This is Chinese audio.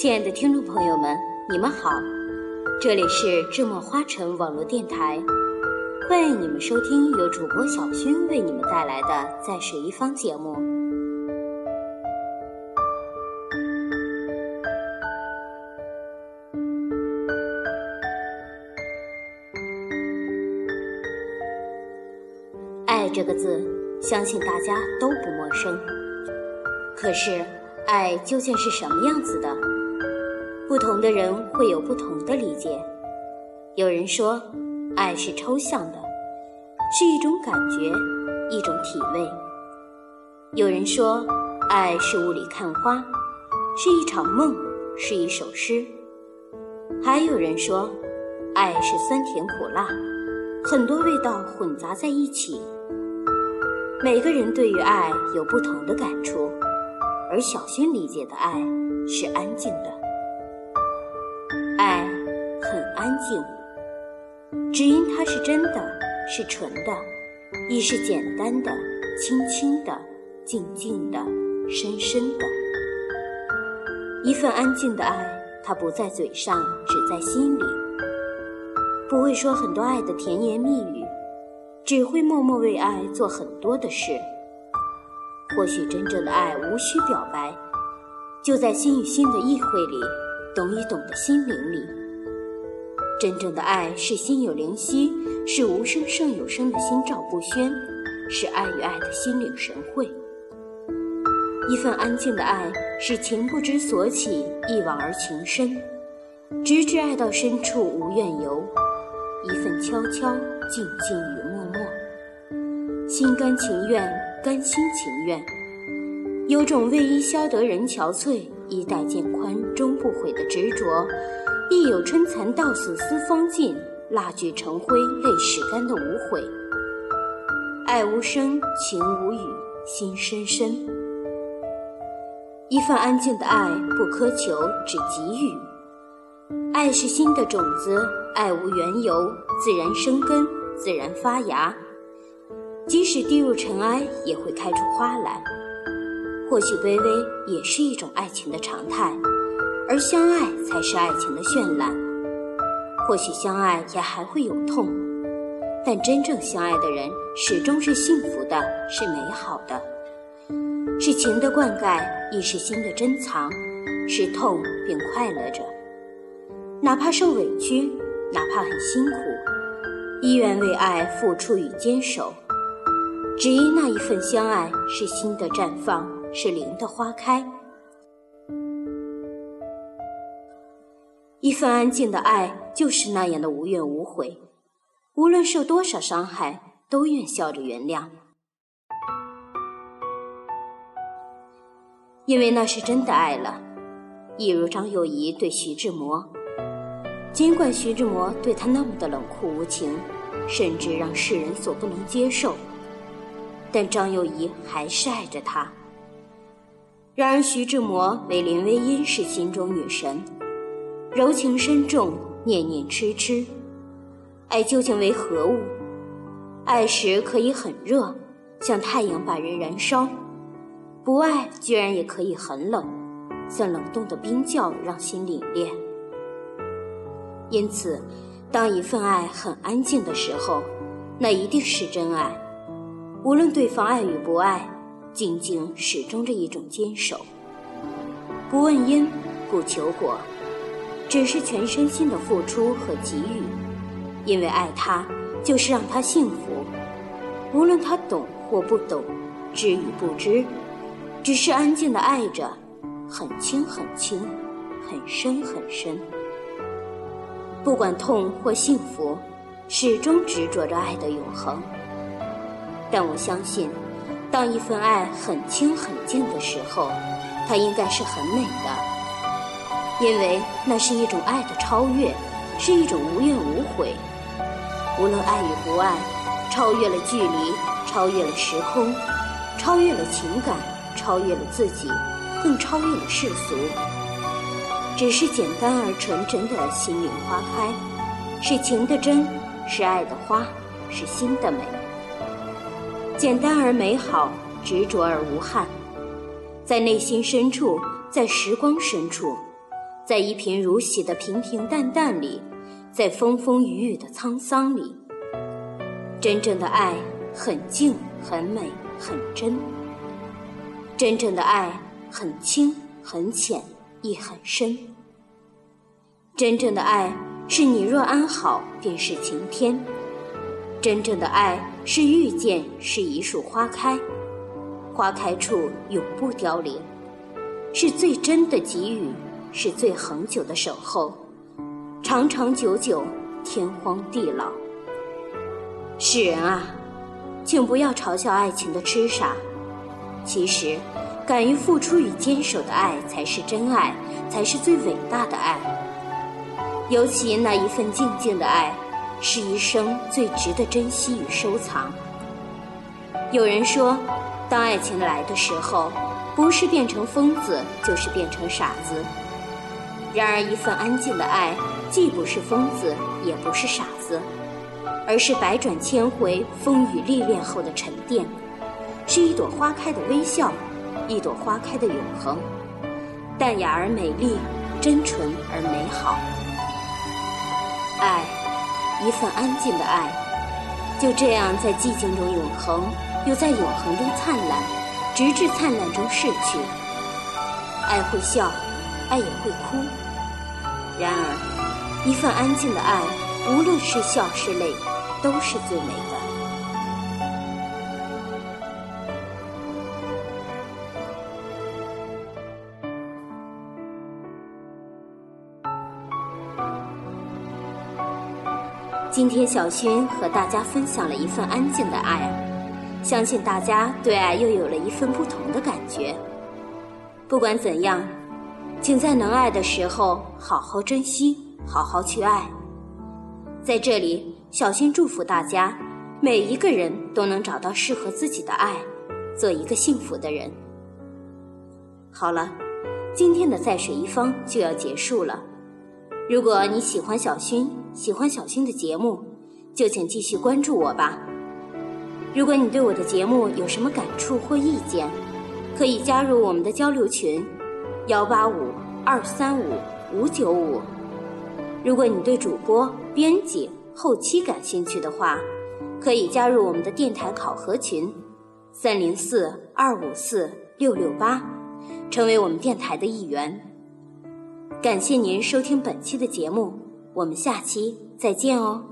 亲爱的听众朋友们，你们好，这里是智墨花城网络电台，欢迎你们收听由主播小薰为你们带来的《在水一方》节目。爱这个字，相信大家都不陌生。可是，爱究竟是什么样子的？不同的人会有不同的理解。有人说，爱是抽象的，是一种感觉，一种体味；有人说，爱是雾里看花，是一场梦，是一首诗；还有人说，爱是酸甜苦辣，很多味道混杂在一起。每个人对于爱有不同的感触，而小薰理解的爱是安静的。安静，只因它是真的，是纯的，亦是简单的、轻轻的、静静的、深深的。一份安静的爱，它不在嘴上，只在心里。不会说很多爱的甜言蜜语，只会默默为爱做很多的事。或许真正的爱无需表白，就在心与心的意会里。懂一懂的心灵里，真正的爱是心有灵犀，是无声胜有声的心照不宣，是爱与爱的心领神会。一份安静的爱是情不知所起，一往而情深，直至爱到深处无怨尤。一份悄悄静静与默默，心甘情愿，甘心情愿，有种为伊消得人憔悴。衣带渐宽终不悔的执着，亦有春蚕到死丝方尽，蜡炬成灰泪始干的无悔。爱无声，情无语，心深深。一份安静的爱，不苛求，只给予。爱是心的种子，爱无缘由，自然生根，自然发芽。即使低入尘埃，也会开出花来。或许卑微也是一种爱情的常态，而相爱才是爱情的绚烂。或许相爱也还会有痛，但真正相爱的人始终是幸福的，是美好的，是情的灌溉，亦是心的珍藏，是痛并快乐着，哪怕受委屈，哪怕很辛苦，依愿为爱付出与坚守，只因那一份相爱是心的绽放。是灵的花开，一份安静的爱就是那样的无怨无悔，无论受多少伤害，都愿笑着原谅，因为那是真的爱了。一如张幼仪对徐志摩，尽管徐志摩对他那么的冷酷无情，甚至让世人所不能接受，但张幼仪还是爱着他。然而，徐志摩为林徽因是心中女神，柔情深重，念念痴痴。爱究竟为何物？爱时可以很热，像太阳把人燃烧；不爱，居然也可以很冷，像冷冻的冰窖让心凛冽。因此，当一份爱很安静的时候，那一定是真爱，无论对方爱与不爱。静静始终着一种坚守，不问因，不求果，只是全身心的付出和给予。因为爱他，就是让他幸福。无论他懂或不懂，知与不知，只是安静的爱着，很轻很轻，很深很深。不管痛或幸福，始终执着着爱的永恒。但我相信。当一份爱很轻很静的时候，它应该是很美的，因为那是一种爱的超越，是一种无怨无悔。无论爱与不爱，超越了距离，超越了时空，超越了情感，超越了自己，更超越了世俗。只是简单而纯真的心灵花开，是情的真，是爱的花，是心的美。简单而美好，执着而无憾，在内心深处，在时光深处，在一贫如洗的平平淡淡里，在风风雨雨的沧桑里。真正的爱很静、很美、很真。真正的爱很轻、很浅，亦很深。真正的爱是你若安好，便是晴天。真正的爱是遇见，是一树花开，花开处永不凋零，是最真的给予，是最恒久的守候，长长久久，天荒地老。世人啊，请不要嘲笑爱情的痴傻。其实，敢于付出与坚守的爱才是真爱，才是最伟大的爱。尤其那一份静静的爱，是一生最值得珍惜与收藏。有人说，当爱情来的时候，不是变成疯子，就是变成傻子。然而，一份安静的爱，既不是疯子，也不是傻子。而是百转千回、风雨历练后的沉淀，是一朵花开的微笑，一朵花开的永恒，淡雅而美丽，真纯而美好。爱，一份安静的爱，就这样在寂静中永恒，又在永恒中灿烂，直至灿烂中逝去。爱会笑，爱也会哭。然而，一份安静的爱，无论是笑是泪。都是最美的。今天小薰和大家分享了一份安静的爱，相信大家对爱又有了一份不同的感觉。不管怎样，请在能爱的时候好好珍惜，好好去爱。在这里。小新祝福大家，每一个人都能找到适合自己的爱，做一个幸福的人。好了，今天的在水一方就要结束了。如果你喜欢小薰，喜欢小薰的节目，就请继续关注我吧。如果你对我的节目有什么感触或意见，可以加入我们的交流群：幺八五二三五五九五。如果你对主播、编辑，后期感兴趣的话，可以加入我们的电台考核群，三零四二五四六六八，成为我们电台的一员。感谢您收听本期的节目，我们下期再见哦。